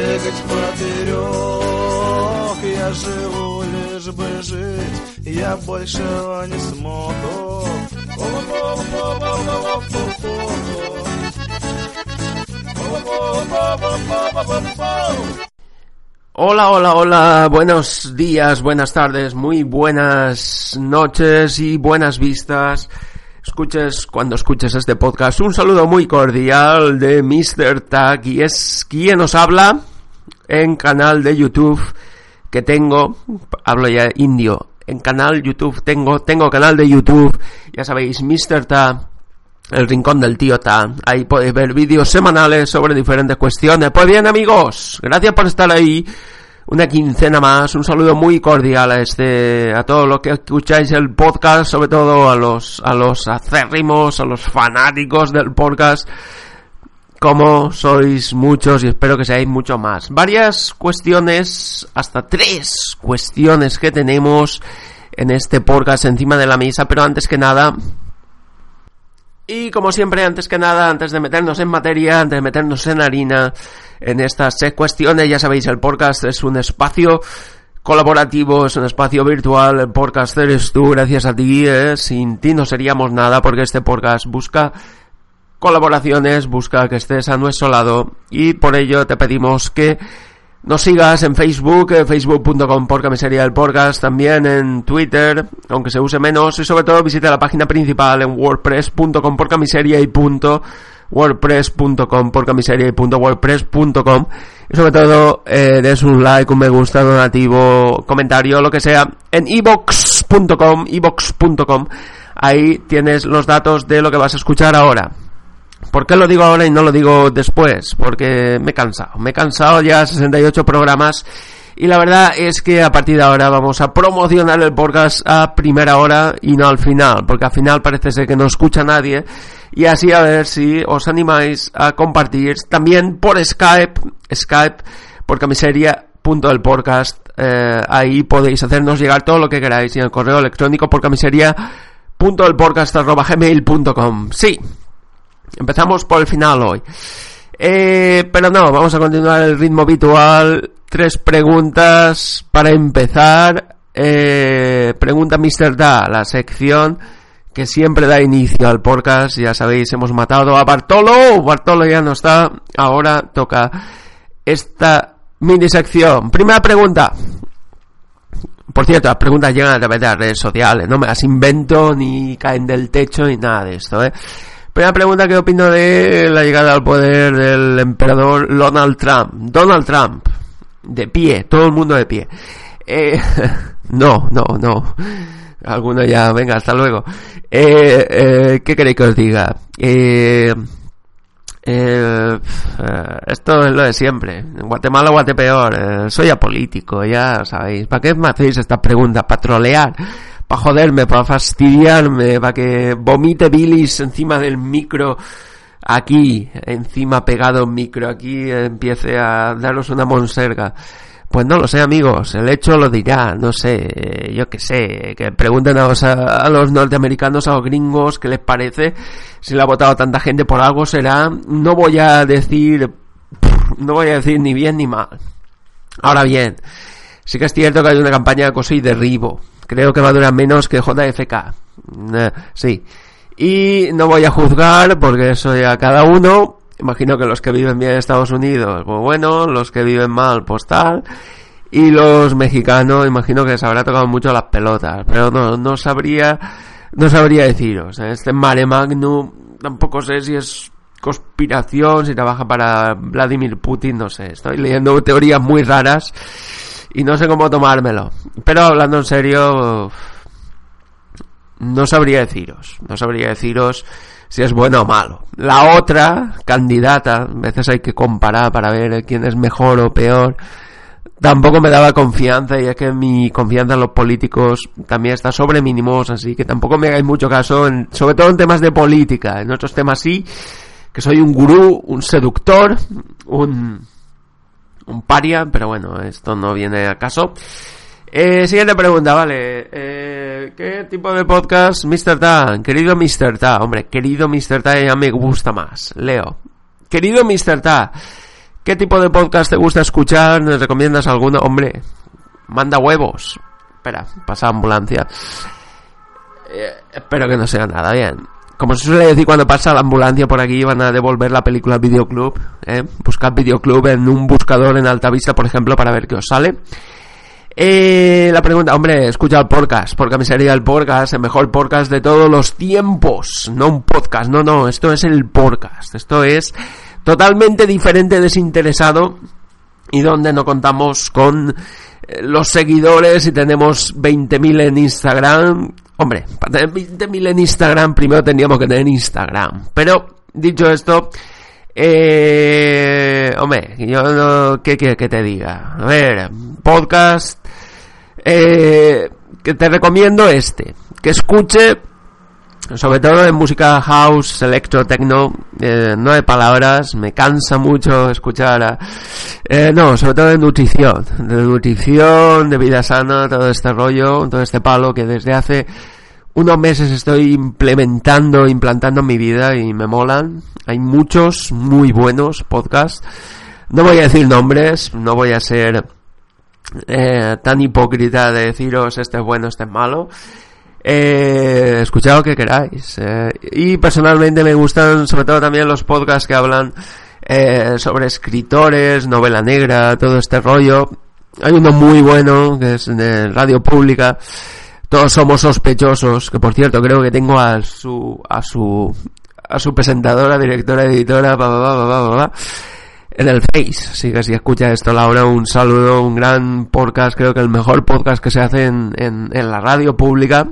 бегать поперек. Я живу лишь бы жить, я большего не смогу. Hola, hola, hola, buenos días, buenas tardes, muy buenas noches y buenas vistas. Escuches cuando escuches este podcast. Un saludo muy cordial de Mr. Tag y es quien nos habla en canal de YouTube que tengo, hablo ya indio, en canal YouTube tengo, tengo canal de YouTube, ya sabéis, Mr. Ta, el rincón del tío Ta, ahí podéis ver vídeos semanales sobre diferentes cuestiones. Pues bien amigos, gracias por estar ahí. Una quincena más, un saludo muy cordial a este, a todos los que escucháis el podcast, sobre todo a los, a los acérrimos, a los fanáticos del podcast como sois muchos y espero que seáis mucho más. Varias cuestiones, hasta tres cuestiones que tenemos en este podcast encima de la mesa, pero antes que nada, y como siempre, antes que nada, antes de meternos en materia, antes de meternos en harina, en estas seis cuestiones, ya sabéis, el podcast es un espacio colaborativo, es un espacio virtual, el podcast eres tú, gracias a ti, ¿eh? sin ti no seríamos nada, porque este podcast busca colaboraciones, busca que estés a nuestro lado y por ello te pedimos que nos sigas en Facebook, eh, facebook.com por camisería del podcast, también en Twitter, aunque se use menos, y sobre todo visita la página principal en wordpress.com por camisería y punto wordpress.com por camiseria y punto wordpress.com y sobre todo eh, des un like, un me gusta, donativo, comentario, lo que sea en ebox.com, ebox.com ahí tienes los datos de lo que vas a escuchar ahora. ¿Por qué lo digo ahora y no lo digo después? Porque me he cansado. Me he cansado ya 68 programas y la verdad es que a partir de ahora vamos a promocionar el podcast a primera hora y no al final, porque al final parece ser que no escucha nadie y así a ver si os animáis a compartir también por Skype, Skype por camiseria punto del podcast eh, ahí podéis hacernos llegar todo lo que queráis y en el correo electrónico por camiseria punto del podcast arroba gmail.com sí Empezamos por el final hoy. Eh, pero no, vamos a continuar el ritmo habitual. Tres preguntas para empezar. Eh, pregunta Mr. Da, la sección que siempre da inicio al podcast. Ya sabéis, hemos matado a Bartolo. Bartolo ya no está. Ahora toca esta mini sección. Primera pregunta. Por cierto, las preguntas llegan a través de las redes sociales. No me las invento ni caen del techo ni nada de esto, ¿eh? Primera pregunta, ¿qué opino de la llegada al poder del emperador Donald Trump? Donald Trump, de pie, todo el mundo de pie. Eh, no, no, no. Alguno ya, venga, hasta luego. Eh, eh, ¿Qué queréis que os diga? Eh, eh, esto es lo de siempre. En Guatemala, Guatepeor. Eh, soy apolítico, ya sabéis. ¿Para qué me hacéis esta pregunta? ¿Para trolear? Para joderme, para fastidiarme, para que vomite bilis encima del micro aquí, encima pegado micro, aquí empiece a daros una monserga. Pues no lo sé, amigos. El hecho lo dirá. No sé, yo qué sé. Que pregunten a los, a los norteamericanos, a los gringos, qué les parece. Si le ha votado tanta gente por algo será. No voy a decir, no voy a decir ni bien ni mal. Ahora bien, sí que es cierto que hay una campaña de acoso y derribo. Creo que va a durar menos que JFK. Eh, sí. Y no voy a juzgar porque eso ya cada uno Imagino que los que viven bien en Estados Unidos, pues bueno, los que viven mal, pues tal. Y los mexicanos, imagino que les habrá tocado mucho las pelotas, pero no, no sabría, no sabría deciros. Este mare magnum, tampoco sé si es conspiración, si trabaja para Vladimir Putin, no sé. Estoy leyendo teorías muy raras y no sé cómo tomármelo. Pero hablando en serio, no sabría deciros, no sabría deciros si es bueno o malo. La otra candidata, a veces hay que comparar para ver quién es mejor o peor, tampoco me daba confianza y es que mi confianza en los políticos también está sobre mínimos, así que tampoco me hagáis mucho caso, sobre todo en temas de política, en otros temas sí, que soy un gurú, un seductor, un, un paria, pero bueno, esto no viene a caso. Eh, siguiente pregunta, vale. Eh, ¿Qué tipo de podcast, Mr. Ta? Querido Mr. Ta, hombre, querido Mr. Ta ya me gusta más. Leo. Querido Mr. Ta, ¿qué tipo de podcast te gusta escuchar? ¿Nos recomiendas alguno? Hombre, manda huevos. Espera, pasa ambulancia. Eh, espero que no sea nada, bien. Como se suele decir cuando pasa la ambulancia por aquí, van a devolver la película al videoclub. ¿eh? Buscad videoclub en un buscador en alta vista, por ejemplo, para ver qué os sale. Eh, la pregunta, hombre, escucha el podcast, porque a mí sería el podcast, el mejor podcast de todos los tiempos. No un podcast, no, no, esto es el podcast. Esto es totalmente diferente, desinteresado y donde no contamos con eh, los seguidores y tenemos 20.000 en Instagram. Hombre, para tener 20.000 en Instagram primero tendríamos que tener Instagram. Pero, dicho esto, eh, hombre, yo no, ¿qué quieres que te diga? A ver, podcast eh, que te recomiendo este, que escuche sobre todo en música house, electro, techno, eh, no hay palabras, me cansa mucho escuchar eh, no, sobre todo de nutrición, de nutrición, de vida sana, todo este rollo, todo este palo que desde hace unos meses estoy implementando, implantando en mi vida y me molan. Hay muchos muy buenos podcasts. No voy a decir nombres, no voy a ser eh, tan hipócrita de deciros este es bueno, este es malo. Eh, escuchad lo que queráis. Eh, y personalmente me gustan sobre todo también los podcasts que hablan eh, sobre escritores, novela negra, todo este rollo. Hay uno muy bueno que es de Radio Pública. Todos somos sospechosos, que por cierto creo que tengo a su a su a su presentadora, directora, editora, bla, en el Face. Así que si escucha esto, Laura, un saludo, un gran podcast, creo que el mejor podcast que se hace en, en, en la radio pública.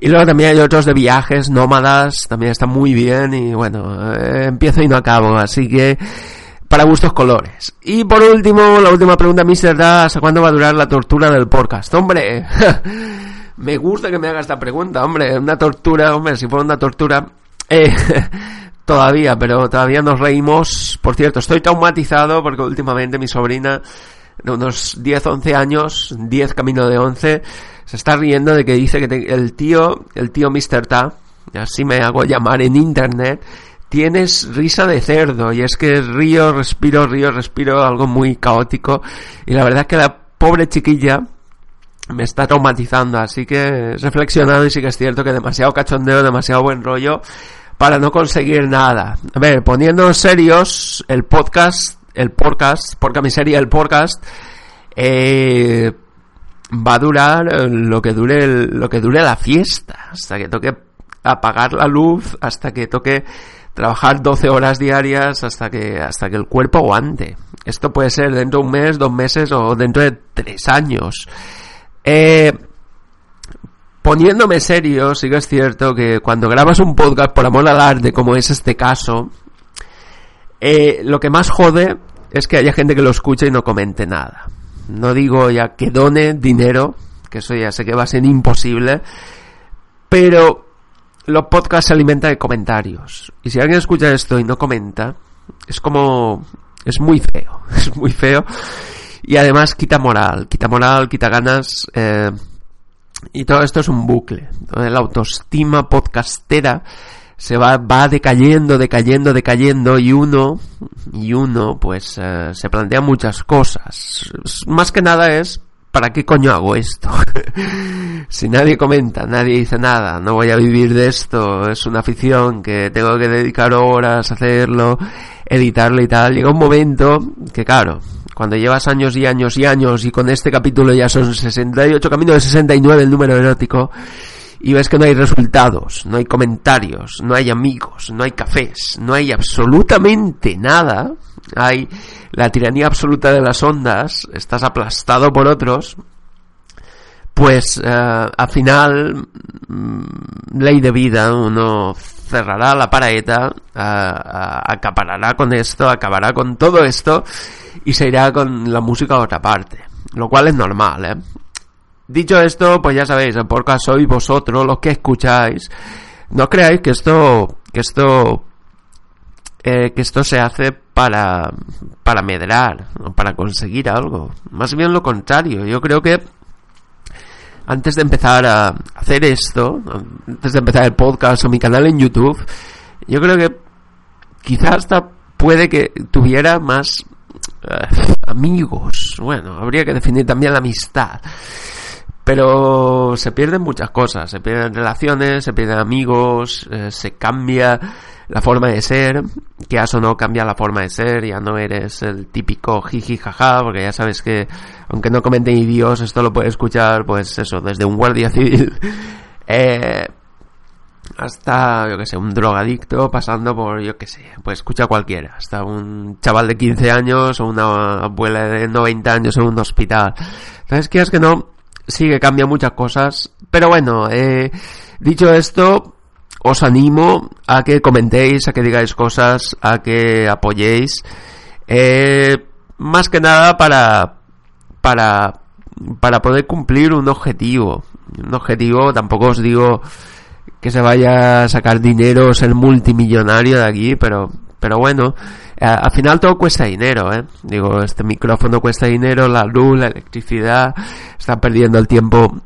Y luego también hay otros de viajes, nómadas, también está muy bien y bueno, eh, empiezo y no acabo, así que para gustos colores. Y por último, la última pregunta, Mr. Da, ¿hasta cuándo va a durar la tortura del podcast? Hombre, me gusta que me haga esta pregunta, hombre, una tortura, hombre, si fuera una tortura, eh, todavía, pero todavía nos reímos. Por cierto, estoy traumatizado porque últimamente mi sobrina de unos 10, 11 años, 10 camino de 11, se está riendo de que dice que el tío, el tío Mr. Ta, así me hago llamar en internet, tienes risa de cerdo y es que río, respiro, río, respiro, algo muy caótico y la verdad es que la pobre chiquilla me está traumatizando, así que he reflexionado y sí que es cierto que demasiado cachondeo, demasiado buen rollo para no conseguir nada. A ver, poniendo serios, el podcast el podcast, a mi serie el podcast, eh, va a durar lo que dure lo que dure la fiesta, hasta que toque apagar la luz, hasta que toque trabajar 12 horas diarias, hasta que hasta que el cuerpo aguante. Esto puede ser dentro de un mes, dos meses o dentro de tres años. Eh, poniéndome serio, sí que es cierto que cuando grabas un podcast por amor al arte, como es este caso, eh, lo que más jode es que haya gente que lo escuche y no comente nada. No digo ya que done dinero, que eso ya sé que va a ser imposible, pero los podcasts se alimentan de comentarios. Y si alguien escucha esto y no comenta, es como... es muy feo, es muy feo. Y además quita moral, quita moral, quita ganas. Eh, y todo esto es un bucle. La autoestima podcastera se va, va decayendo, decayendo, decayendo y uno, y uno pues eh, se plantea muchas cosas. Más que nada es ¿para qué coño hago esto? si nadie comenta, nadie dice nada, no voy a vivir de esto, es una afición que tengo que dedicar horas a hacerlo, editarlo y tal, llega un momento que claro, cuando llevas años y años y años y con este capítulo ya son 68, camino de 69 el número erótico, y ves que no hay resultados, no hay comentarios, no hay amigos, no hay cafés, no hay absolutamente nada, hay la tiranía absoluta de las ondas, estás aplastado por otros, pues eh, al final, mm, ley de vida, uno cerrará la paraeta, acaparará con esto, acabará con todo esto y se irá con la música a otra parte, lo cual es normal, ¿eh? Dicho esto, pues ya sabéis, el podcast sois vosotros los que escucháis. No creáis que esto, que esto, eh, que esto se hace para, para medrar, o para conseguir algo. Más bien lo contrario. Yo creo que antes de empezar a hacer esto, antes de empezar el podcast o mi canal en YouTube, yo creo que quizás hasta puede que tuviera más eh, amigos. Bueno, habría que definir también la amistad. Pero se pierden muchas cosas, se pierden relaciones, se pierden amigos, eh, se cambia la forma de ser, que eso no cambia la forma de ser, ya no eres el típico jiji jaja, porque ya sabes que aunque no comenten idiotas, esto lo puede escuchar, pues eso, desde un guardia civil. Eh, hasta, yo que sé, un drogadicto, pasando por, yo que sé, pues escucha cualquiera, hasta un chaval de 15 años o una abuela de 90 años en un hospital. Entonces, quieres que no, sí que cambia muchas cosas. Pero bueno, eh, dicho esto, os animo a que comentéis, a que digáis cosas, a que apoyéis. Eh, más que nada para, para, para poder cumplir un objetivo. Un objetivo, tampoco os digo que se vaya a sacar dinero, ser multimillonario de aquí, pero, pero bueno, al final todo cuesta dinero, ¿eh? Digo, este micrófono cuesta dinero, la luz, la electricidad, están perdiendo el tiempo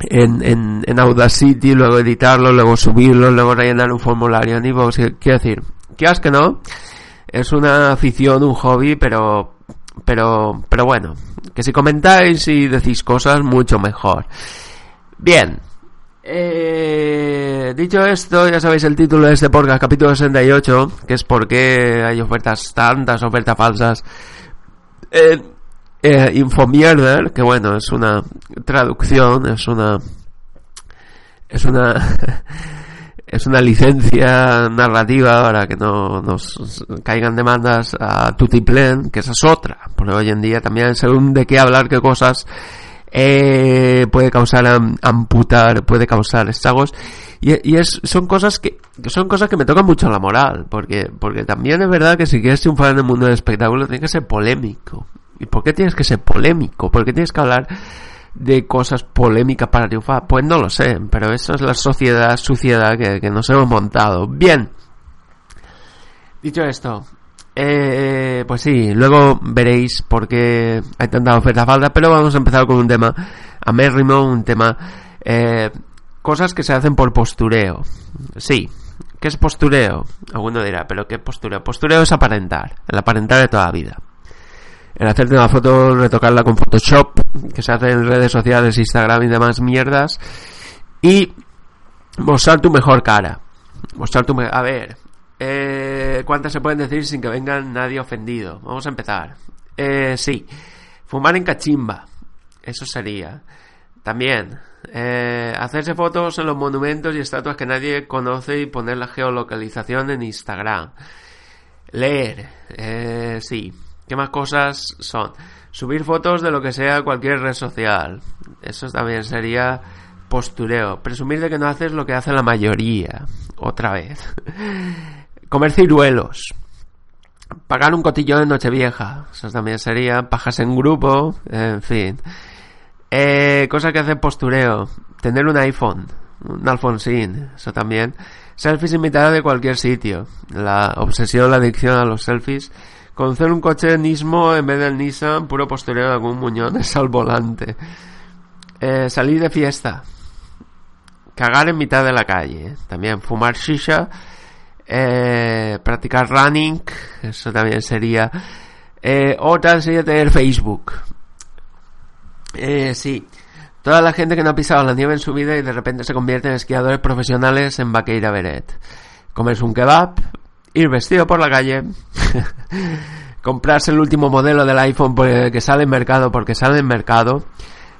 en, en, en Audacity, luego editarlo, luego subirlo, luego rellenar un formulario en iVoox. Quiero decir, quieras que no, es una afición, un hobby, pero, pero, pero bueno, que si comentáis y decís cosas, mucho mejor. Bien, eh, dicho esto, ya sabéis el título de este podcast, capítulo 68, que es por qué hay ofertas, tantas ofertas falsas. Eh, eh, Infomierder, que bueno, es una traducción, es una... Es una... es una licencia narrativa para que no nos caigan demandas a Tutiplen, que esa es otra, porque hoy en día también según de qué hablar, qué cosas eh, puede causar amputar, puede causar estragos. Y, es, son cosas que, son cosas que me tocan mucho la moral, porque, porque también es verdad que si quieres triunfar en el mundo del espectáculo tienes que ser polémico. ¿Y por qué tienes que ser polémico? ¿Por qué tienes que hablar de cosas polémicas para triunfar? Pues no lo sé, pero eso es la sociedad, suciedad que, que nos hemos montado. Bien. Dicho esto, eh, pues sí, luego veréis por qué hay tanta oferta falta, pero vamos a empezar con un tema amérrimo, un tema... Eh, cosas que se hacen por postureo. Sí, ¿qué es postureo? Alguno dirá, ¿pero qué postureo? Postureo es aparentar, el aparentar de toda la vida. El hacerte una foto, retocarla con Photoshop, que se hace en redes sociales, Instagram y demás mierdas, y mostrar tu mejor cara. Mostrar tu... A ver, eh, ¿Cuántas se pueden decir sin que venga nadie ofendido? Vamos a empezar. Eh, sí. Fumar en cachimba. Eso sería. También. Eh, hacerse fotos en los monumentos y estatuas que nadie conoce y poner la geolocalización en Instagram. Leer. Eh, sí. ¿Qué más cosas son? Subir fotos de lo que sea cualquier red social. Eso también sería postureo. Presumir de que no haces lo que hace la mayoría. Otra vez. Comer ciruelos. Pagar un cotillón en Nochevieja. Eso también sería pajas en grupo. En fin. Eh, cosa que hace postureo. Tener un iPhone. un Alfonsín, eso también. Selfies invitadas de cualquier sitio. La obsesión, la adicción a los selfies. Conocer un coche Nismo en vez del Nissan, puro posterior de algún muñones al volante. Eh, salir de fiesta. Cagar en mitad de la calle. También fumar shisha. Eh, practicar running. Eso también sería. Eh, otra sería tener Facebook. Eh, sí. Toda la gente que no ha pisado la nieve en su vida y de repente se convierte en esquiadores profesionales en Baqueira Beret. Comerse un kebab, ir vestido por la calle, comprarse el último modelo del iPhone que sale en mercado porque sale en mercado,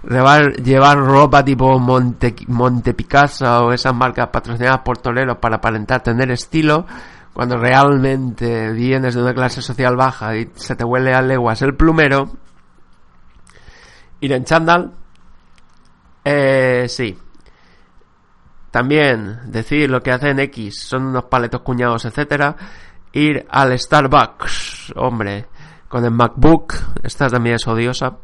llevar, llevar ropa tipo Monte, Monte Picasso o esas marcas patrocinadas por toreros para aparentar tener estilo, cuando realmente vienes de una clase social baja y se te huele a leguas el plumero, ir en chándal, eh, sí. También decir lo que hacen X son unos paletos cuñados, etcétera. Ir al Starbucks, hombre, con el MacBook, esta también es odiosa.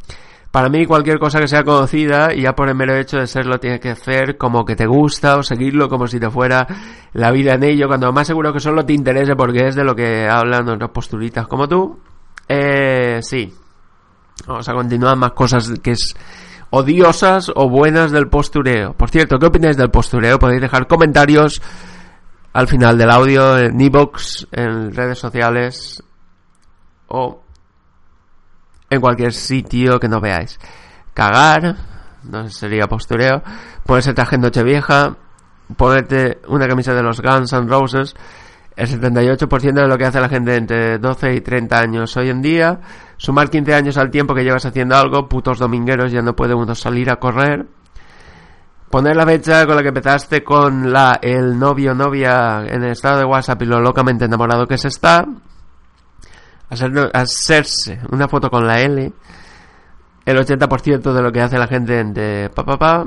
Para mí cualquier cosa que sea conocida y ya por el mero hecho de serlo tienes que hacer como que te gusta o seguirlo como si te fuera la vida en ello, cuando más seguro que solo te interese porque es de lo que hablan otras posturitas como tú. Eh, sí. Vamos a continuar más cosas que es odiosas o buenas del postureo. Por cierto, ¿qué opináis del postureo? Podéis dejar comentarios al final del audio en iBox, en redes sociales o en cualquier sitio que no veáis. Cagar, no sería postureo. Ponerse traje en vieja ponerte una camisa de los Guns N' Roses. El 78% de lo que hace la gente entre 12 y 30 años hoy en día Sumar 15 años al tiempo que llevas haciendo algo, putos domingueros, ya no puede uno salir a correr. Poner la fecha con la que empezaste con la el novio novia en el estado de WhatsApp y lo locamente enamorado que se está. Hacer, hacerse una foto con la L. El 80% de lo que hace la gente de pa pa pa.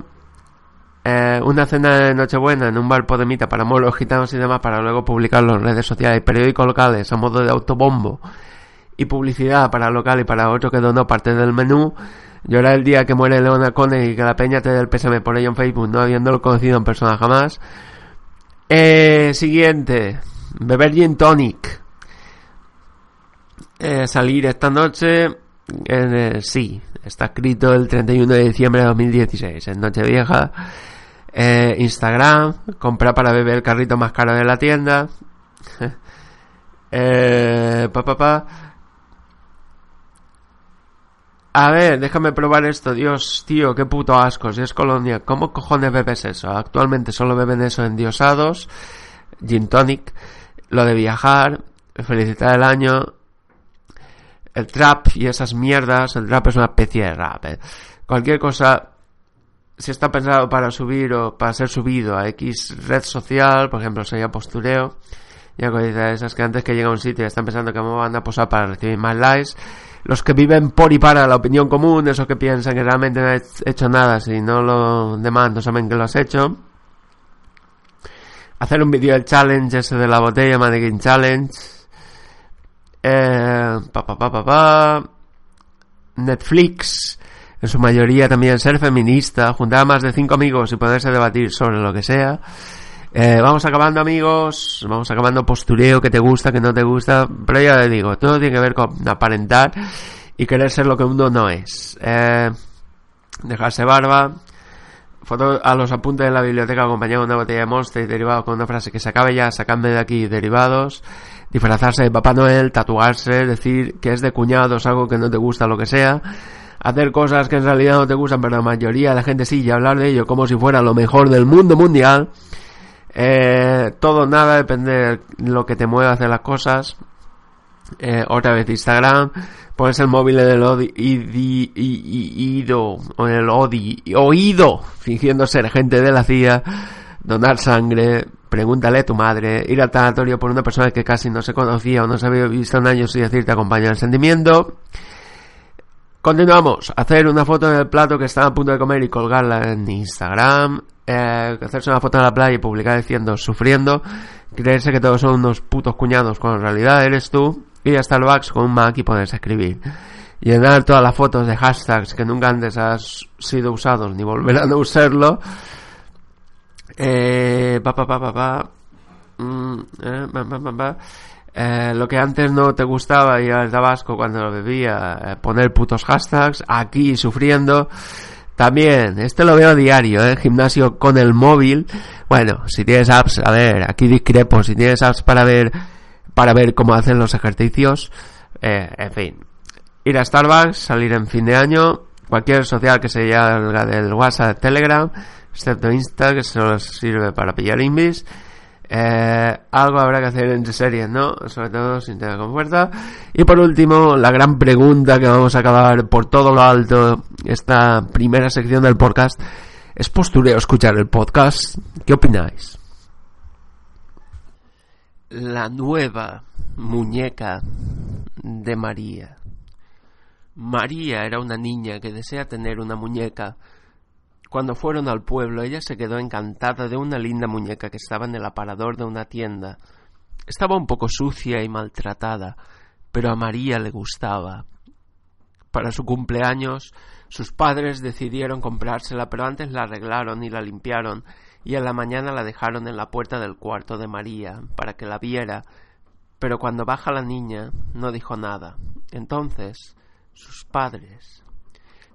Eh, una cena de Nochebuena en un bar podemita para molos gitanos y demás para luego publicarlo en redes sociales y periódicos locales a modo de autobombo y publicidad para local y para otro que donó parte del menú. Llorar el día que muere Leona Cone y que la peña te dé el pésame por ello en Facebook, no habiéndolo conocido en persona jamás. Eh, siguiente, beber gin tonic. Eh, salir esta noche, eh, sí, está escrito el 31 de diciembre de 2016, en Nochevieja. Eh, Instagram, comprar para beber el carrito más caro de la tienda. eh, pa, pa, pa. A ver, déjame probar esto. Dios, tío, qué puto asco. Si es colonia, ¿cómo cojones bebes eso? Actualmente solo beben eso endiosados, gin tonic, lo de viajar, felicitar el año, el trap y esas mierdas. El trap es una especie de rap. ¿eh? Cualquier cosa, si está pensado para subir o para ser subido a X red social, por ejemplo, sería postureo, ya esas que antes que llega a un sitio están pensando que me van a posar para recibir más likes los que viven por y para la opinión común, esos que piensan que realmente no has hecho nada si no lo demás no saben que lo has hecho. Hacer un vídeo del challenge ese de la botella, Mannequin Challenge. Eh, Netflix, en su mayoría también ser feminista, juntar a más de cinco amigos y poderse debatir sobre lo que sea. Eh, vamos acabando amigos, vamos acabando postureo que te gusta, que no te gusta, pero ya te digo, todo tiene que ver con aparentar y querer ser lo que uno no es. Eh, dejarse barba, foto a los apuntes de la biblioteca acompañado de una botella de Monster y derivado con una frase que se acabe ya, sacadme de aquí derivados, disfrazarse de Papá Noel, tatuarse, decir que es de cuñados, algo que no te gusta, lo que sea, hacer cosas que en realidad no te gustan, pero la mayoría de la gente sí, y hablar de ello como si fuera lo mejor del mundo mundial, eh, todo, nada, depende de lo que te mueva a hacer las cosas. Eh, otra vez Instagram, pones el móvil en el oído, o en el oído, fingiendo ser gente de la CIA, donar sangre, pregúntale a tu madre, ir al tanatorio por una persona que casi no se conocía o no se había visto en años y decirte acompaña el sentimiento. Continuamos, hacer una foto del plato que está a punto de comer y colgarla en Instagram eh, hacerse una foto en la playa y publicar diciendo sufriendo, creerse que todos son unos putos cuñados cuando en realidad eres tú, hasta el Starbucks con un Mac y ponerse escribir. Llenar todas las fotos de hashtags que nunca antes has sido usados ni volverán a usarlo. Eh, pa, pa, pa, lo que antes no te gustaba ir al Tabasco cuando lo bebía, eh, poner putos hashtags, aquí sufriendo. También, este lo veo a diario, ¿eh? Gimnasio con el móvil. Bueno, si tienes apps, a ver, aquí discrepo, si tienes apps para ver, para ver cómo hacen los ejercicios, eh, en fin. Ir a Starbucks, salir en fin de año, cualquier social que se llame del WhatsApp, Telegram, excepto Insta, que solo sirve para pillar invis. Eh, algo habrá que hacer entre series, ¿no? Sobre todo sin tener con fuerza. Y por último, la gran pregunta que vamos a acabar por todo lo alto, esta primera sección del podcast. ¿Es postureo escuchar el podcast? ¿Qué opináis? La nueva muñeca de María. María era una niña que desea tener una muñeca. Cuando fueron al pueblo, ella se quedó encantada de una linda muñeca que estaba en el aparador de una tienda. Estaba un poco sucia y maltratada, pero a María le gustaba. Para su cumpleaños, sus padres decidieron comprársela, pero antes la arreglaron y la limpiaron, y en la mañana la dejaron en la puerta del cuarto de María, para que la viera. Pero cuando baja la niña, no dijo nada. Entonces, sus padres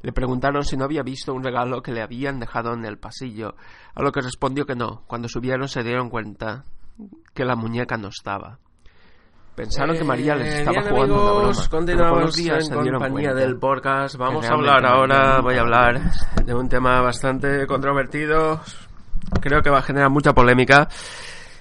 le preguntaron si no había visto un regalo que le habían dejado en el pasillo, a lo que respondió que no. Cuando subieron se dieron cuenta que la muñeca no estaba. Pensaron que María les Eh, estaba bien, jugando amigos, una broma. continuamos días en compañía del podcast. Vamos a hablar ahora, voy a hablar de un tema bastante controvertido. Creo que va a generar mucha polémica.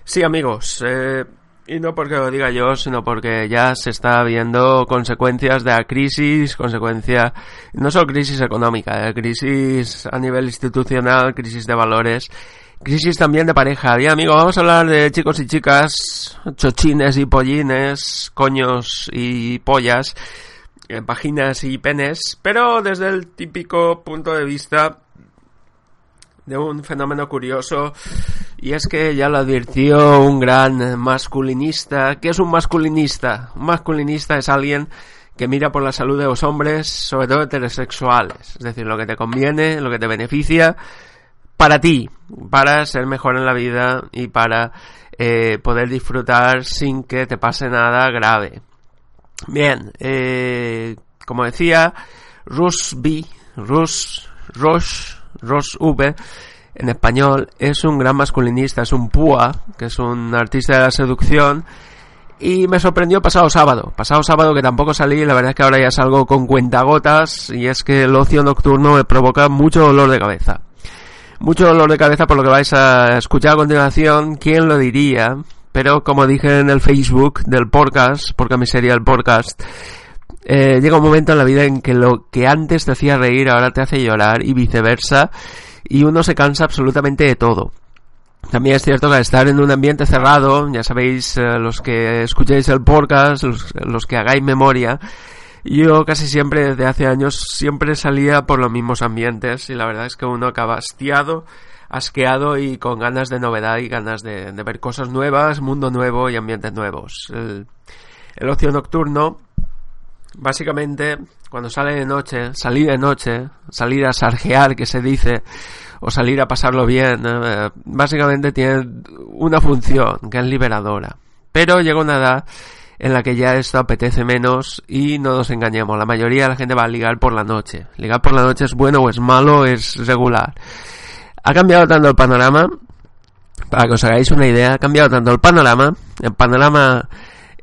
Sí, amigos, eh, y no porque lo diga yo, sino porque ya se está viendo consecuencias de la crisis, consecuencia, no solo crisis económica, eh, crisis a nivel institucional, crisis de valores, crisis también de pareja. Bien, amigo, vamos a hablar de chicos y chicas, chochines y pollines, coños y pollas, eh, vaginas y penes, pero desde el típico punto de vista de un fenómeno curioso y es que ya lo advirtió un gran masculinista. ¿Qué es un masculinista? Un masculinista es alguien que mira por la salud de los hombres, sobre todo heterosexuales, es decir, lo que te conviene, lo que te beneficia para ti, para ser mejor en la vida y para eh, poder disfrutar sin que te pase nada grave. Bien, eh, como decía, Rush B, Rush, Rush V, en español, es un gran masculinista, es un púa, que es un artista de la seducción, y me sorprendió pasado sábado, pasado sábado que tampoco salí, la verdad es que ahora ya salgo con cuentagotas, y es que el ocio nocturno me provoca mucho dolor de cabeza. Mucho dolor de cabeza por lo que vais a escuchar a continuación, ¿quién lo diría? Pero como dije en el Facebook del podcast, porque a mí sería el podcast, eh, llega un momento en la vida en que lo que antes te hacía reír ahora te hace llorar y viceversa, y uno se cansa absolutamente de todo. También es cierto que al estar en un ambiente cerrado, ya sabéis, eh, los que escuchéis el podcast, los, que hagáis memoria, yo casi siempre desde hace años siempre salía por los mismos ambientes y la verdad es que uno acaba hastiado, asqueado y con ganas de novedad y ganas de, de ver cosas nuevas, mundo nuevo y ambientes nuevos. El, el ocio nocturno, básicamente, cuando sale de noche, salir de noche, salir a sarjear, que se dice, o salir a pasarlo bien, eh, básicamente tiene una función que es liberadora. Pero llega una edad en la que ya esto apetece menos y no nos engañemos, la mayoría de la gente va a ligar por la noche. Ligar por la noche es bueno o es malo, es regular. Ha cambiado tanto el panorama, para que os hagáis una idea, ha cambiado tanto el panorama, el panorama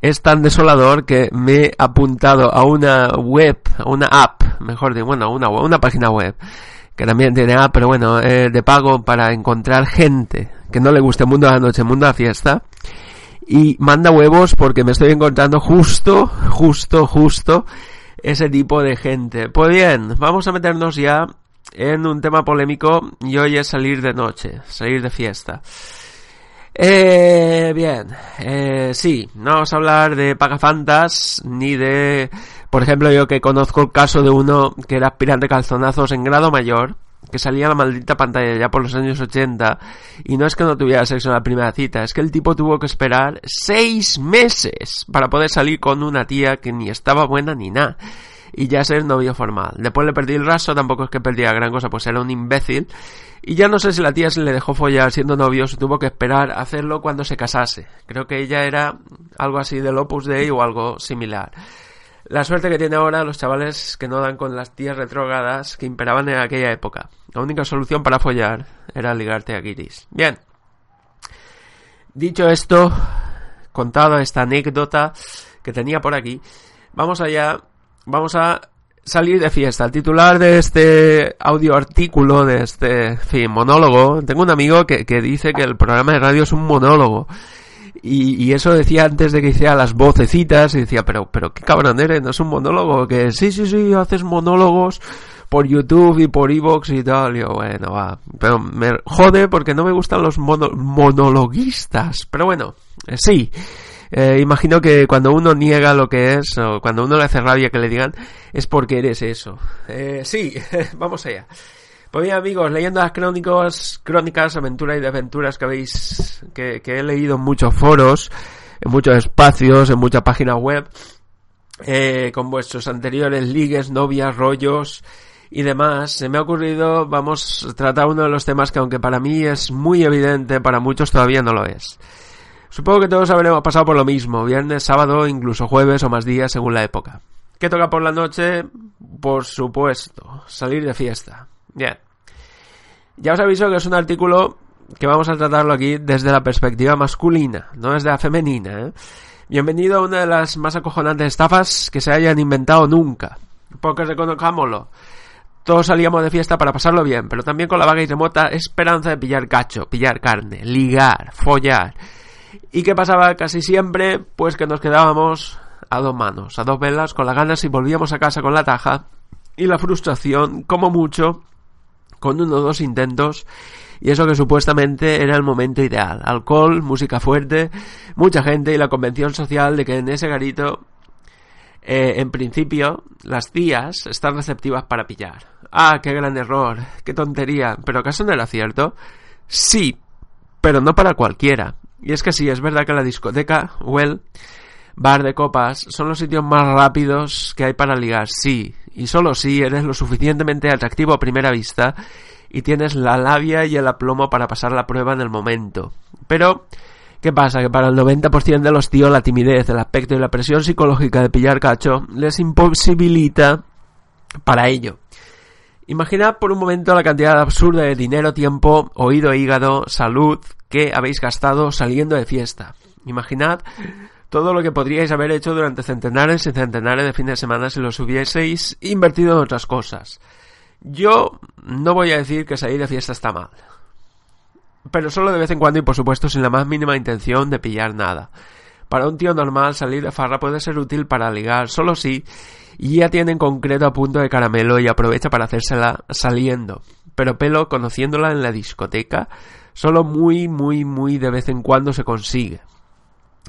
es tan desolador que me he apuntado a una web, a una app, mejor dicho, bueno, una, una página web, que también tiene app, pero bueno, eh, de pago para encontrar gente que no le guste mundo de la noche, mundo de la fiesta, y manda huevos porque me estoy encontrando justo, justo, justo ese tipo de gente. Pues bien, vamos a meternos ya en un tema polémico y hoy es salir de noche, salir de fiesta. Eh, bien, eh, sí, no vamos a hablar de pagafantas ni de, por ejemplo, yo que conozco el caso de uno que era aspirante calzonazos en grado mayor, que salía a la maldita pantalla ya por los años 80 y no es que no tuviera sexo en la primera cita, es que el tipo tuvo que esperar seis meses para poder salir con una tía que ni estaba buena ni nada. Y ya ser novio formal. Después le perdí el rastro, tampoco es que perdía gran cosa, pues era un imbécil. Y ya no sé si la tía se le dejó follar siendo novio, se tuvo que esperar a hacerlo cuando se casase. Creo que ella era algo así del Opus Dei o algo similar. La suerte que tiene ahora los chavales que no dan con las tías retrógradas que imperaban en aquella época. La única solución para follar era ligarte a Kiris. Bien. Dicho esto, contado esta anécdota que tenía por aquí, vamos allá, vamos a salir de fiesta. El titular de este audio artículo, de este fin, monólogo, tengo un amigo que, que dice que el programa de radio es un monólogo. Y, eso decía antes de que hiciera las vocecitas y decía, pero, pero qué cabrón eres, no es un monólogo, que sí, sí, sí, haces monólogos por YouTube y por Evox y tal. Y yo, bueno, va. Pero me jode porque no me gustan los monologuistas. Pero bueno, eh, sí. Eh, imagino que cuando uno niega lo que es, o cuando uno le hace rabia que le digan, es porque eres eso. Eh, sí, vamos allá. Pues bien amigos, leyendo las crónicas, crónicas, aventuras y desventuras que habéis, que, he leído en muchos foros, en muchos espacios, en muchas páginas web, eh, con vuestros anteriores ligues, novias, rollos y demás, se me ha ocurrido, vamos tratar uno de los temas que aunque para mí es muy evidente, para muchos todavía no lo es. Supongo que todos habremos pasado por lo mismo, viernes, sábado, incluso jueves o más días según la época. ¿Qué toca por la noche? Por supuesto, salir de fiesta. Bien. Ya os aviso que es un artículo que vamos a tratarlo aquí desde la perspectiva masculina, no desde la femenina. ¿eh? Bienvenido a una de las más acojonantes estafas que se hayan inventado nunca. Porque reconozcámoslo. Todos salíamos de fiesta para pasarlo bien, pero también con la vaga y remota esperanza de pillar cacho, pillar carne, ligar, follar. ¿Y qué pasaba casi siempre? Pues que nos quedábamos a dos manos, a dos velas, con las ganas y volvíamos a casa con la taja y la frustración, como mucho, con uno o dos intentos y eso que supuestamente era el momento ideal. Alcohol, música fuerte, mucha gente y la convención social de que en ese garito, eh, en principio, las tías están receptivas para pillar. Ah, qué gran error, qué tontería, pero ¿acaso no era cierto? Sí, pero no para cualquiera. Y es que sí, es verdad que la discoteca, well, bar de copas, son los sitios más rápidos que hay para ligar, sí, y solo si eres lo suficientemente atractivo a primera vista y tienes la labia y el aplomo para pasar la prueba en el momento. Pero, ¿qué pasa? Que para el 90% de los tíos la timidez, el aspecto y la presión psicológica de pillar cacho les imposibilita para ello. Imaginad por un momento la cantidad absurda de dinero, tiempo, oído, hígado, salud que habéis gastado saliendo de fiesta. Imaginad todo lo que podríais haber hecho durante centenares y centenares de fines de semana si los hubieseis invertido en otras cosas. Yo no voy a decir que salir de fiesta está mal. Pero solo de vez en cuando y por supuesto sin la más mínima intención de pillar nada. Para un tío normal salir de farra puede ser útil para ligar, solo si ya tiene en concreto a punto de caramelo y aprovecha para hacérsela saliendo. Pero pelo, conociéndola en la discoteca, solo muy, muy, muy de vez en cuando se consigue.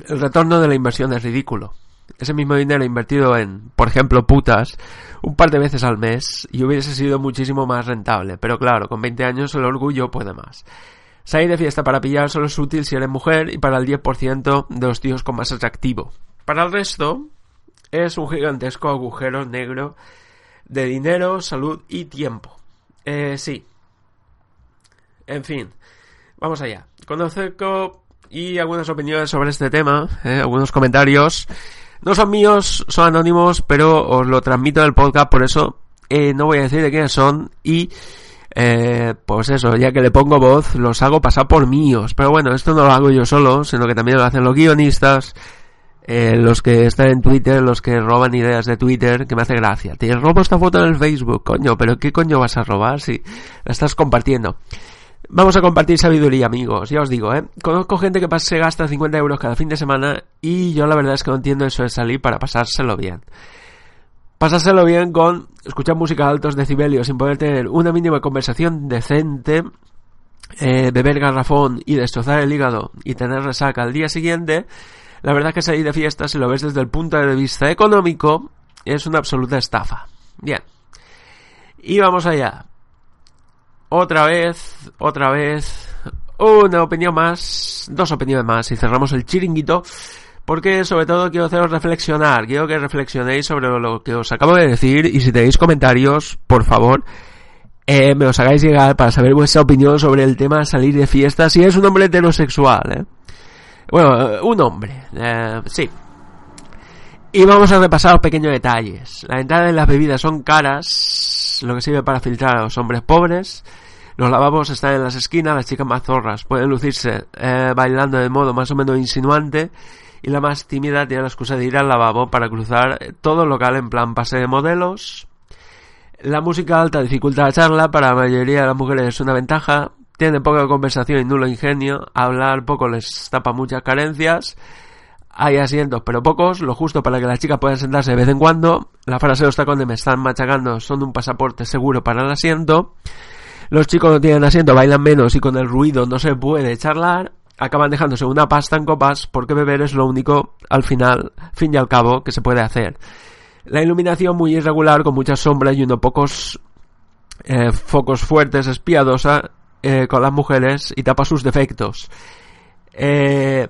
El retorno de la inversión es ridículo. Ese mismo dinero invertido en, por ejemplo, putas, un par de veces al mes, y hubiese sido muchísimo más rentable. Pero claro, con 20 años el orgullo puede más. Salir de fiesta para pillar solo es útil si eres mujer y para el 10% de los tíos con más atractivo. Para el resto, es un gigantesco agujero negro de dinero, salud y tiempo. Eh, sí. En fin, vamos allá. Conozco y algunas opiniones sobre este tema, eh, algunos comentarios. No son míos, son anónimos, pero os lo transmito en el podcast, por eso eh, no voy a decir de quiénes son y eh, pues eso, ya que le pongo voz, los hago pasar por míos. Pero bueno, esto no lo hago yo solo, sino que también lo hacen los guionistas, eh, los que están en Twitter, los que roban ideas de Twitter, que me hace gracia. Te robo esta foto en el Facebook, coño, pero ¿qué coño vas a robar si la estás compartiendo? Vamos a compartir sabiduría, amigos. Ya os digo, ¿eh? Conozco gente que se gasta 50 euros cada fin de semana y yo la verdad es que no entiendo eso de salir para pasárselo bien. Pasárselo bien con escuchar música a altos decibelios sin poder tener una mínima conversación decente, eh, beber garrafón y destrozar el hígado y tener resaca al día siguiente. La verdad es que salir de fiesta, si lo ves desde el punto de vista económico, es una absoluta estafa. Bien. Y vamos allá otra vez, otra vez, una opinión más, dos opiniones más y cerramos el chiringuito porque sobre todo quiero haceros reflexionar, quiero que reflexionéis sobre lo que os acabo de decir y si tenéis comentarios, por favor, eh, me os hagáis llegar para saber vuestra opinión sobre el tema salir de fiesta si es un hombre heterosexual, ¿eh? Bueno, un hombre, eh, sí. Y vamos a repasar los pequeños detalles. La entrada de las bebidas son caras, lo que sirve para filtrar a los hombres pobres. Los lavabos están en las esquinas, las chicas más zorras pueden lucirse eh, bailando de modo más o menos insinuante y la más tímida tiene la excusa de ir al lavabo para cruzar todo el local en plan pase de modelos. La música alta dificulta la charla, para la mayoría de las mujeres es una ventaja, tienen poca conversación y nulo ingenio, hablar poco les tapa muchas carencias, hay asientos pero pocos, lo justo para que las chicas puedan sentarse de vez en cuando, la frase de los tacones me están machacando son un pasaporte seguro para el asiento, los chicos no tienen asiento, bailan menos y con el ruido no se puede charlar, acaban dejándose una pasta en copas porque beber es lo único, al final, fin y al cabo, que se puede hacer. La iluminación muy irregular, con muchas sombras y unos pocos eh, focos fuertes, espiadosa eh, con las mujeres y tapa sus defectos. Eh,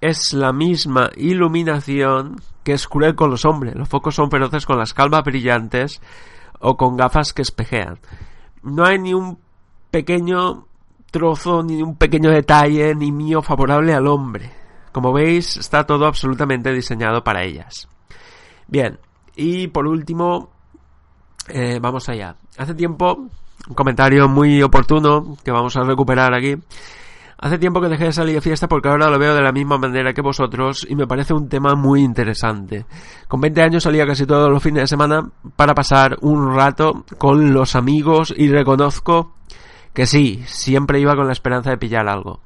es la misma iluminación que es cruel con los hombres. Los focos son feroces con las calvas brillantes o con gafas que espejean. No hay ni un pequeño trozo, ni un pequeño detalle, ni mío favorable al hombre. Como veis, está todo absolutamente diseñado para ellas. Bien, y por último, eh, vamos allá. Hace tiempo, un comentario muy oportuno que vamos a recuperar aquí. Hace tiempo que dejé de salir de fiesta porque ahora lo veo de la misma manera que vosotros y me parece un tema muy interesante. Con 20 años salía casi todos los fines de semana para pasar un rato con los amigos y reconozco que sí, siempre iba con la esperanza de pillar algo.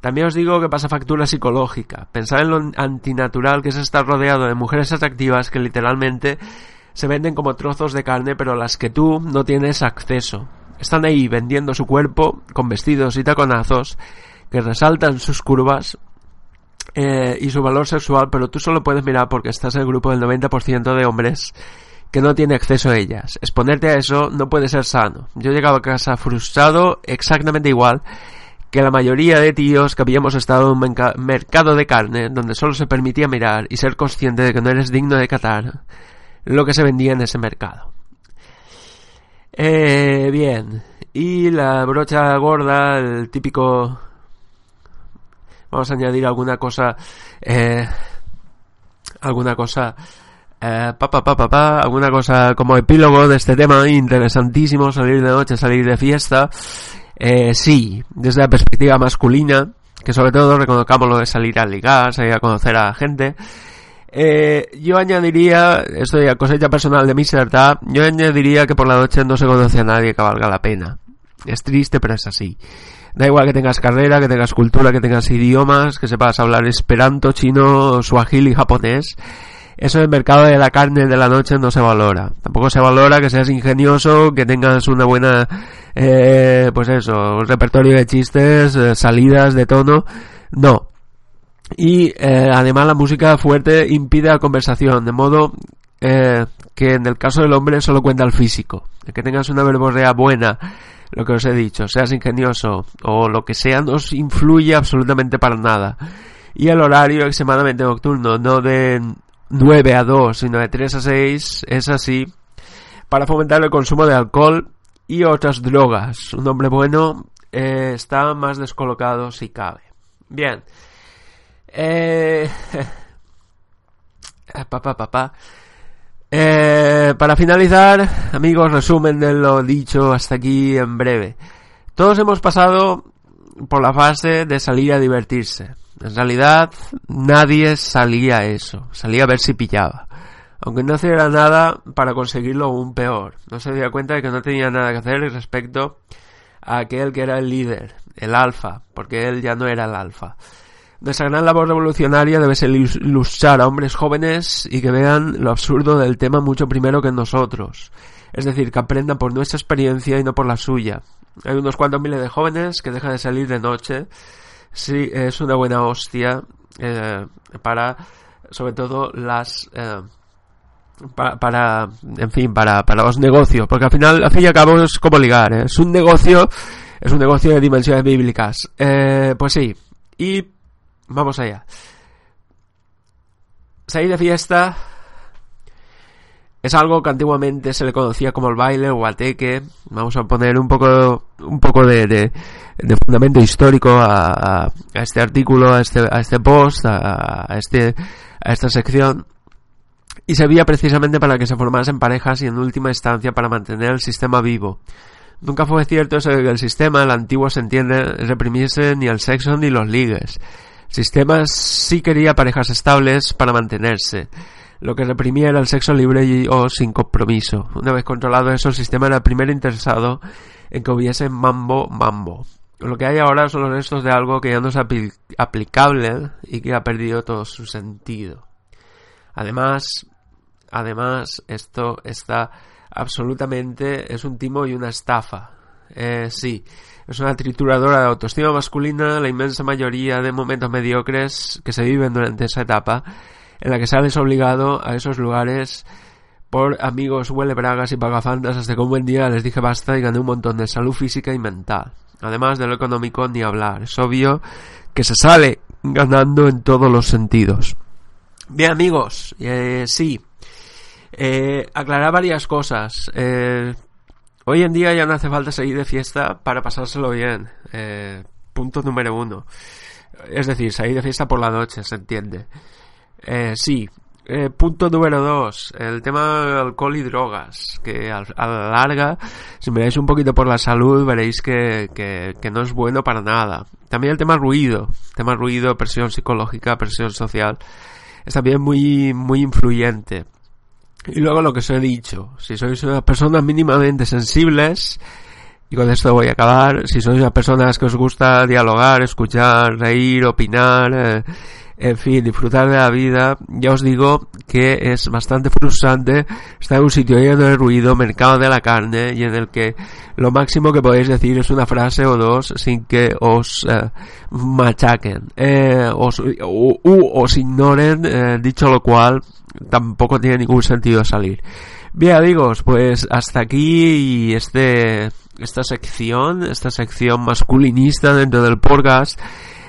También os digo que pasa factura psicológica. Pensar en lo antinatural que es estar rodeado de mujeres atractivas que literalmente se venden como trozos de carne pero a las que tú no tienes acceso. Están ahí vendiendo su cuerpo con vestidos y taconazos que resaltan sus curvas eh, y su valor sexual, pero tú solo puedes mirar porque estás en el grupo del 90% de hombres que no tiene acceso a ellas. Exponerte a eso no puede ser sano. Yo he llegado a casa frustrado exactamente igual que la mayoría de tíos que habíamos estado en un mercado de carne donde solo se permitía mirar y ser consciente de que no eres digno de catar lo que se vendía en ese mercado. Eh, bien, y la brocha gorda, el típico... Vamos a añadir alguna cosa... Eh, alguna cosa eh, pa, pa, pa, pa, alguna cosa como epílogo de este tema interesantísimo, salir de noche, salir de fiesta. Eh, sí, desde la perspectiva masculina, que sobre todo reconozcamos lo de salir a ligar, salir a conocer a gente. Eh, yo añadiría, esto ya cosecha personal de mi libertad, yo añadiría que por la noche no se conoce a nadie que valga la pena. Es triste, pero es así. Da igual que tengas carrera, que tengas cultura, que tengas idiomas, que sepas hablar esperanto, chino, suajili, japonés eso del mercado de la carne de la noche no se valora. Tampoco se valora que seas ingenioso, que tengas una buena, eh, pues eso, repertorio de chistes, eh, salidas de tono. No. Y eh, además la música fuerte impide la conversación, de modo eh, que en el caso del hombre solo cuenta el físico. El que tengas una verborrea buena, lo que os he dicho, seas ingenioso o lo que sea, no os influye absolutamente para nada. Y el horario extremadamente nocturno, no de 9 a 2, sino de 3 a 6, es así, para fomentar el consumo de alcohol y otras drogas. Un hombre bueno eh, está más descolocado si cabe. Bien. Eh, papá. Eh, para finalizar, amigos, resumen de lo dicho hasta aquí en breve. Todos hemos pasado por la fase de salir a divertirse. En realidad, nadie salía a eso. Salía a ver si pillaba. Aunque no hacía nada para conseguirlo aún peor. No se dio cuenta de que no tenía nada que hacer respecto a aquel que era el líder, el alfa, porque él ya no era el alfa. Nuestra gran labor revolucionaria debe ser ilustrar a hombres jóvenes y que vean lo absurdo del tema mucho primero que nosotros. Es decir, que aprendan por nuestra experiencia y no por la suya. Hay unos cuantos miles de jóvenes que dejan de salir de noche sí es una buena hostia eh, para, sobre todo, las... Eh, para, en fin, para, para los negocios, porque al final, al fin y al cabo es como ligar, ¿eh? es un negocio, es un negocio de dimensiones bíblicas. pues sí, y vamos allá. salir de fiesta es algo que antiguamente se le conocía como el baile o guateque. Vamos a poner un poco, un poco de, de, fundamento histórico a, este artículo, a este, a este post, a, este, a esta sección. Y servía precisamente para que se formasen parejas y en última instancia para mantener el sistema vivo. Nunca fue cierto eso que el sistema, el antiguo se entiende, reprimiese ni el sexo ni los ligues. El sistema sí quería parejas estables para mantenerse. Lo que reprimía era el sexo libre y, o sin compromiso. Una vez controlado eso, el sistema era el primer interesado en que hubiese mambo mambo. Lo que hay ahora son los restos de algo que ya no es aplicable y que ha perdido todo su sentido. Además, además, esto está absolutamente, es un timo y una estafa. Eh, sí, es una trituradora de autoestima masculina, la inmensa mayoría de momentos mediocres que se viven durante esa etapa en la que sales obligado a esos lugares por amigos huele bragas y pagafantas hasta que un buen día les dije basta y gané un montón de salud física y mental. Además de lo económico ni hablar. Es obvio que se sale ganando en todos los sentidos. Bien amigos, eh, sí. Eh, aclarar varias cosas. Eh, hoy en día ya no hace falta salir de fiesta para pasárselo bien. Eh, punto número uno. Es decir, salir de fiesta por la noche, se entiende. Eh, sí. Eh, punto número dos, el tema de alcohol y drogas, que a, la larga, si miráis un poquito por la salud, veréis que, que, que, no es bueno para nada. También el tema ruido, tema ruido, presión psicológica, presión social, es también muy, muy influyente. Y luego lo que os he dicho, si sois unas personas mínimamente sensibles, y con esto voy a acabar, si sois unas personas que os gusta dialogar, escuchar, reír, opinar, eh, en fin, disfrutar de la vida, ya os digo que es bastante frustrante estar en un sitio lleno de ruido, mercado de la carne, y en el que lo máximo que podéis decir es una frase o dos sin que os eh, machaquen, eh, os, u, os ignoren, eh, dicho lo cual, tampoco tiene ningún sentido salir. Bien amigos, pues hasta aquí este, esta sección, esta sección masculinista dentro del podcast.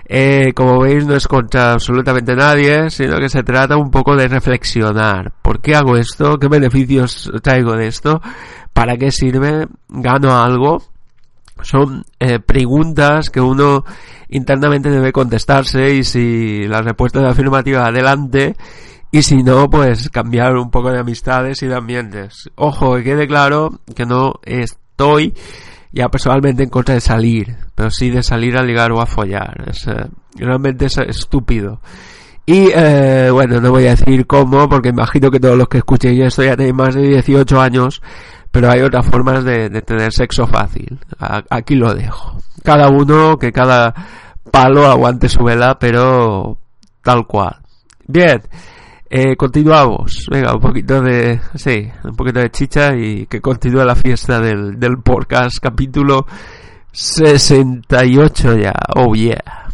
Eh, como veis, no es contra absolutamente nadie, sino que se trata un poco de reflexionar. ¿Por qué hago esto? ¿Qué beneficios traigo de esto? ¿Para qué sirve? ¿Gano algo? Son eh, preguntas que uno internamente debe contestarse y si la respuesta es afirmativa, adelante. Y si no, pues cambiar un poco de amistades y de ambientes. Ojo, que quede claro que no estoy ya personalmente en contra de salir, pero sí de salir a ligar o a follar. Es, eh, realmente es estúpido. Y eh, bueno, no voy a decir cómo, porque imagino que todos los que escuchen esto ya tenéis más de 18 años, pero hay otras formas de, tener sexo fácil. aquí lo dejo. Cada uno, que cada palo aguante su vela, pero tal cual. Bien. Eh, continuamos. Venga, un poquito de, sí, un poquito de chicha y que continúe la fiesta del, del podcast capítulo 68 ya. Oh yeah.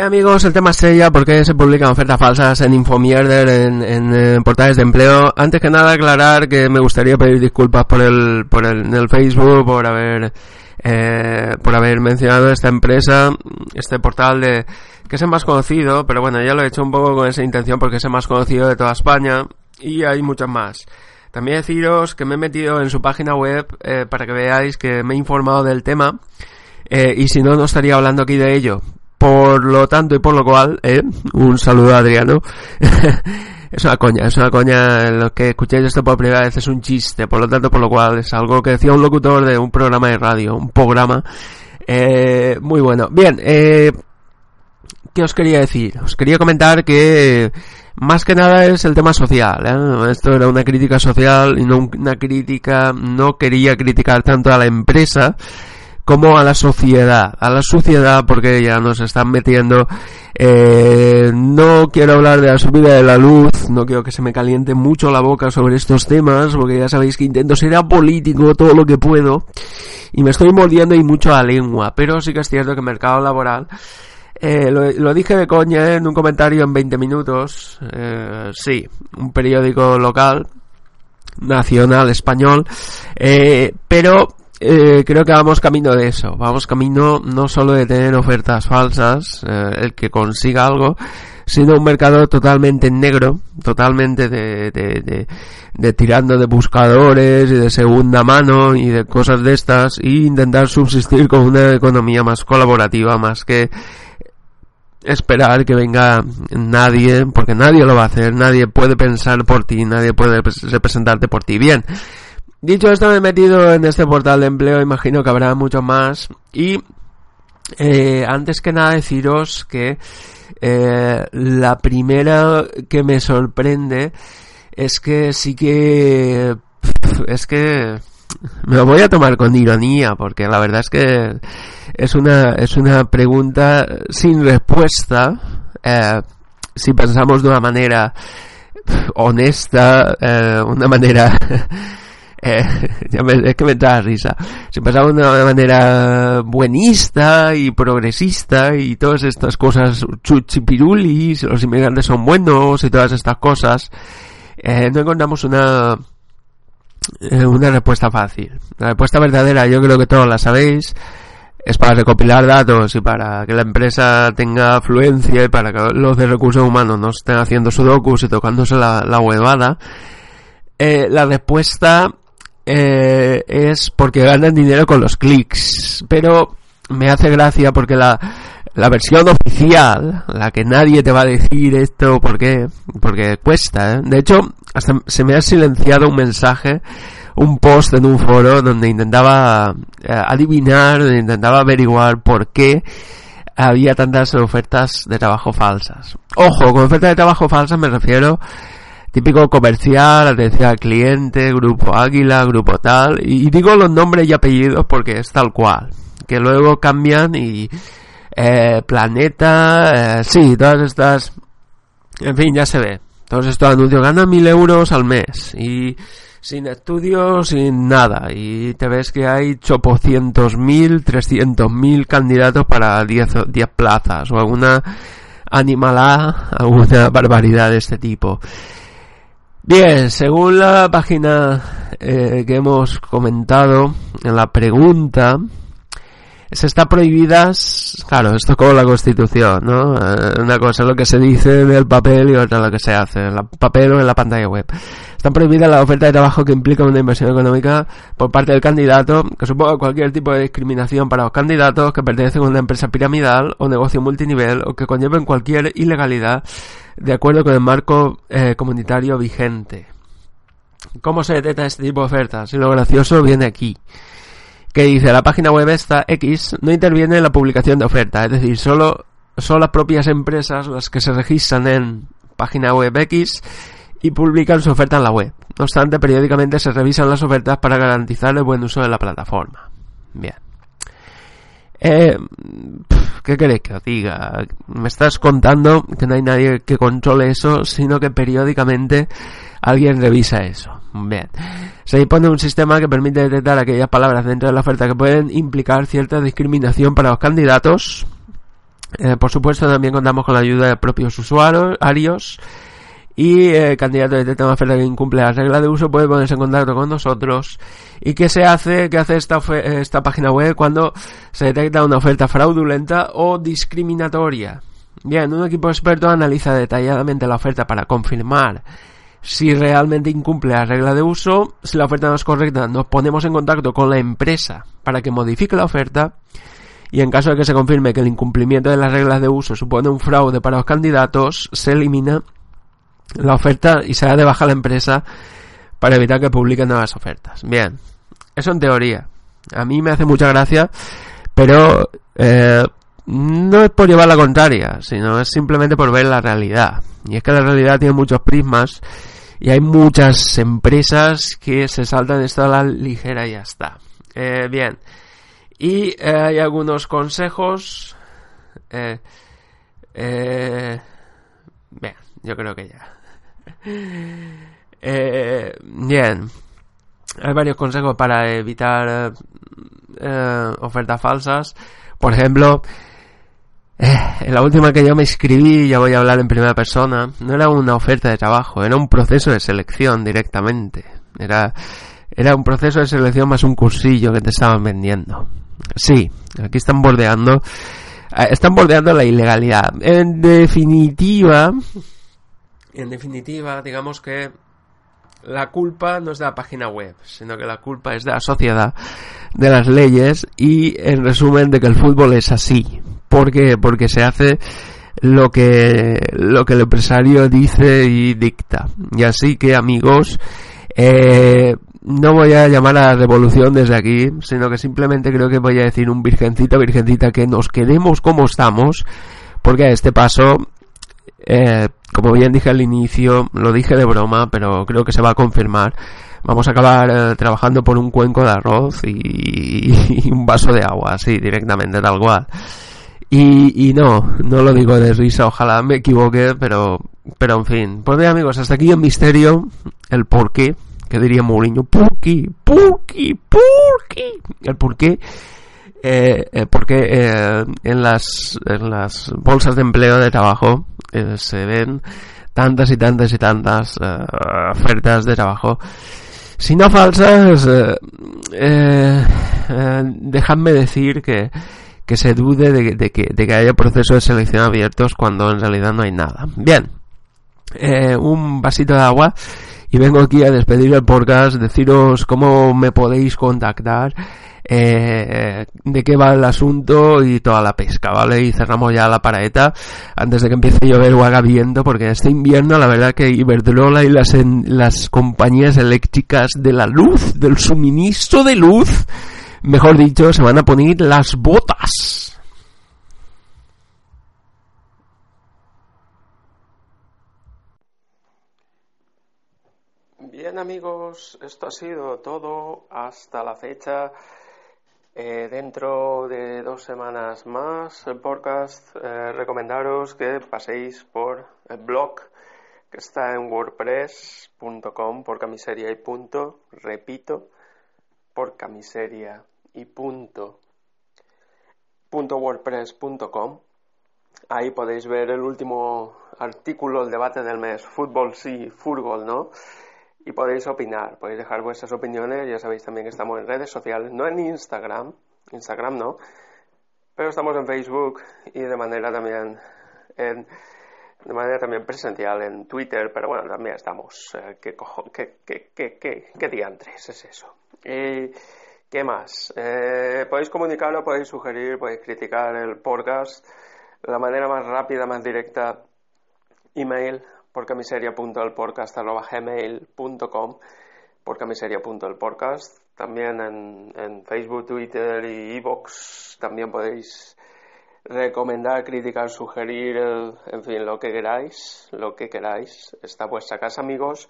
Bien amigos, el tema estrella, ¿por qué se publican ofertas falsas en Infomierder, en, en, portales de empleo? Antes que nada aclarar que me gustaría pedir disculpas por el, por el, en el Facebook, por haber, eh, por haber mencionado esta empresa, este portal de, que es el más conocido, pero bueno, ya lo he hecho un poco con esa intención porque es el más conocido de toda España y hay muchos más. También deciros que me he metido en su página web eh, para que veáis que me he informado del tema. Eh, y si no, no estaría hablando aquí de ello. Por lo tanto y por lo cual, eh, un saludo a Adriano. es una coña, es una coña. Lo que escuchéis esto por primera vez es un chiste. Por lo tanto, por lo cual es algo que decía un locutor de un programa de radio, un programa eh, muy bueno. Bien, eh, ¿qué os quería decir? Os quería comentar que más que nada es el tema social. ¿eh? Esto era una crítica social y no una crítica, no quería criticar tanto a la empresa como a la sociedad, a la sociedad porque ya nos están metiendo Eh, no quiero hablar de la subida de la luz, no quiero que se me caliente mucho la boca sobre estos temas, porque ya sabéis que intento ser apolítico todo lo que puedo y me estoy mordiendo y mucho a lengua, pero sí que es cierto que el mercado laboral eh, lo, dije de coña en un comentario en 20 minutos. Eh, sí, un periódico local, nacional, español. Pero eh, creo que vamos camino de eso. Vamos camino no solo de tener ofertas falsas, eh, el que consiga algo, sino un mercado totalmente negro, totalmente de, de, de, de, tirando de buscadores y de segunda mano y de cosas de estas, y intentar subsistir con una economía más colaborativa, más que esperar que venga nadie, porque nadie lo va a hacer, nadie puede pensar por ti, nadie puede representarte por ti. Bien, dicho esto me he metido en este portal de empleo, imagino que habrá mucho más. Y eh, antes que nada deciros que eh, la primera que me sorprende es que sí que es que me lo voy a tomar con ironía porque la verdad es que es una es una pregunta sin respuesta eh, si pensamos de una manera honesta eh, una manera eh, es que me da risa si pensamos de una manera buenista y progresista y todas estas cosas chuchipirulis los inmigrantes son buenos y todas estas cosas eh, no encontramos una eh, una respuesta fácil. La respuesta verdadera, yo creo que todos la sabéis, es para recopilar datos y para que la empresa tenga afluencia y para que los de recursos humanos no estén haciendo sudokus y tocándose la, huevada. La respuesta eh, es porque ganan dinero con los clics. Pero me hace gracia porque la, la versión oficial, la que nadie te va a decir esto, ¿por qué? Porque cuesta, ¿eh? De hecho, hasta se me ha silenciado un mensaje, un post en un foro donde intentaba eh, adivinar, intentaba averiguar por qué había tantas ofertas de trabajo falsas. Ojo, con ofertas de trabajo falsas me refiero típico comercial, atención al cliente, grupo Águila, grupo tal, y digo los nombres y apellidos porque es tal cual, que luego cambian y eh, Planeta, eh, sí, todas estas, en fin, ya se ve. Todos estos anuncios ganan mil euros al mes y sin estudios, sin nada. Y te ves que hay chopocientos mil, trescientos mil candidatos para diez, diez plazas o alguna animalá, alguna barbaridad de este tipo. Bien, según la página eh, que hemos comentado en la pregunta, se está prohibidas, claro, esto es como la constitución, ¿no? Eh, una cosa es lo que se dice en el papel y otra lo que se hace en el papel o en la pantalla web. Está prohibida la oferta de trabajo que implica una inversión económica por parte del candidato, que suponga cualquier tipo de discriminación para los candidatos que pertenecen a una empresa piramidal o negocio multinivel o que conlleven cualquier ilegalidad de acuerdo con el marco eh, comunitario vigente. ¿Cómo se detecta este tipo de ofertas? Y lo gracioso viene aquí que dice la página web esta X no interviene en la publicación de oferta, es decir, solo son las propias empresas las que se registran en página web X y publican su oferta en la web. No obstante, periódicamente se revisan las ofertas para garantizar el buen uso de la plataforma. Bien. Eh, ¿Qué queréis que os diga? Me estás contando que no hay nadie que controle eso, sino que periódicamente alguien revisa eso. Bien. Se dispone un sistema que permite detectar aquellas palabras dentro de la oferta que pueden implicar cierta discriminación para los candidatos. Eh, por supuesto, también contamos con la ayuda de propios usuarios. Y el candidato detecta una oferta que incumple las reglas de uso puede ponerse en contacto con nosotros. ¿Y qué se hace? ¿Qué hace esta, esta página web cuando se detecta una oferta fraudulenta o discriminatoria? Bien, un equipo experto analiza detalladamente la oferta para confirmar si realmente incumple la regla de uso, si la oferta no es correcta, nos ponemos en contacto con la empresa para que modifique la oferta y en caso de que se confirme que el incumplimiento de las reglas de uso supone un fraude para los candidatos, se elimina la oferta y se da de la empresa para evitar que publiquen nuevas ofertas. Bien, eso en teoría. A mí me hace mucha gracia, pero eh, no es por llevar la contraria, sino es simplemente por ver la realidad. Y es que la realidad tiene muchos prismas y hay muchas empresas que se saltan esto a la ligera y ya está. Eh, bien. Y eh, hay algunos consejos. Eh, Eh, yo creo que ya. Eh, bien. Hay varios consejos para evitar eh, ofertas falsas. Por ejemplo, eh, en la última que yo me inscribí, ya voy a hablar en primera persona, no era una oferta de trabajo, era un proceso de selección directamente. Era, era un proceso de selección más un cursillo que te estaban vendiendo. Sí, aquí están bordeando, eh, están bordeando la ilegalidad. En definitiva, en definitiva, digamos que la culpa no es de la página web, sino que la culpa es de la sociedad, de las leyes y en resumen de que el fútbol es así. ¿Por qué? Porque se hace lo que, lo que el empresario dice y dicta. Y así que amigos, eh, no voy a llamar a la revolución desde aquí, sino que simplemente creo que voy a decir un virgencita, virgencita, que nos quedemos como estamos, porque a este paso eh, como bien dije al inicio, lo dije de broma, pero creo que se va a confirmar. Vamos a acabar eh, trabajando por un cuenco de arroz y, un vaso de agua, así, directamente, tal cual. Y, no, no lo digo de risa, ojalá me equivoque, pero, pero en fin. Pues bien amigos, hasta aquí el misterio, el por qué, que diría Mourinho, ¿por qué? ¿Por qué? ¿Por qué? El por qué eh, eh, porque eh, en, las, en las bolsas de empleo de trabajo eh, se ven tantas y tantas y tantas eh, ofertas de trabajo. Si no falsas, eh, dejadme decir que, que se dude de, de, que, de que haya procesos de selección abiertos cuando en realidad no hay nada. Bien, un vasito de agua y vengo aquí a despedir el podcast, deciros cómo me podéis contactar eh, de qué va el asunto y toda la pesca, ¿vale? Y cerramos ya la paraeta antes de que empiece a llover o haga viento, porque este invierno la verdad que Iberdrola y las, las compañías eléctricas de la luz, del suministro de luz, mejor dicho, se van a poner las botas. Bien amigos, esto ha sido todo hasta la fecha. Eh, dentro de dos semanas más, el podcast, eh, recomendaros que paséis por el blog que está en wordpress.com por camiseria y punto, repito, por camiseria y punto, punto wordpress.com. Ahí podéis ver el último artículo, el debate del mes, fútbol sí, fútbol no y podéis opinar, podéis dejar vuestras opiniones, ya sabéis también que estamos en redes sociales, no en Instagram, Instagram no, pero estamos en Facebook y de manera también en, de manera también presencial en Twitter, pero bueno, también estamos. Eh, ¿qué, diantres es eso? ¿Y qué más? Eh, podéis comunicarlo, podéis sugerir, podéis criticar el podcast. La manera más rápida, más directa, email por camiseria.elpodcast.gmail.com por camiseria.elpodcast también en, en, Facebook, Twitter y Evox también podéis recomendar, criticar, sugerir, en fin, lo que queráis, lo que queráis. Está vuestra casa, amigos.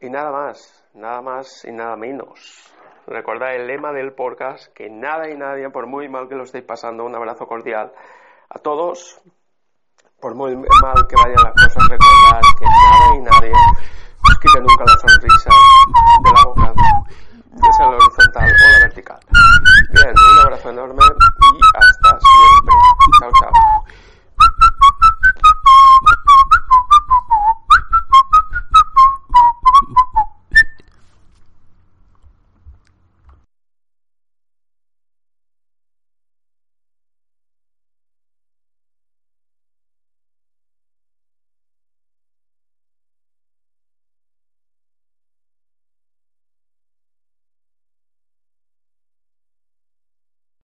Y nada más, nada más y nada menos. Recordad el lema del podcast, que nada y nadie, por muy mal que lo estéis pasando, un abrazo cordial a todos por muy mal que vayan las cosas, recordad que nada y nadie os quite nunca la sonrisa de la boca, ya sea la horizontal o la vertical. Bien, un abrazo enorme y hasta siempre. Chao, chao.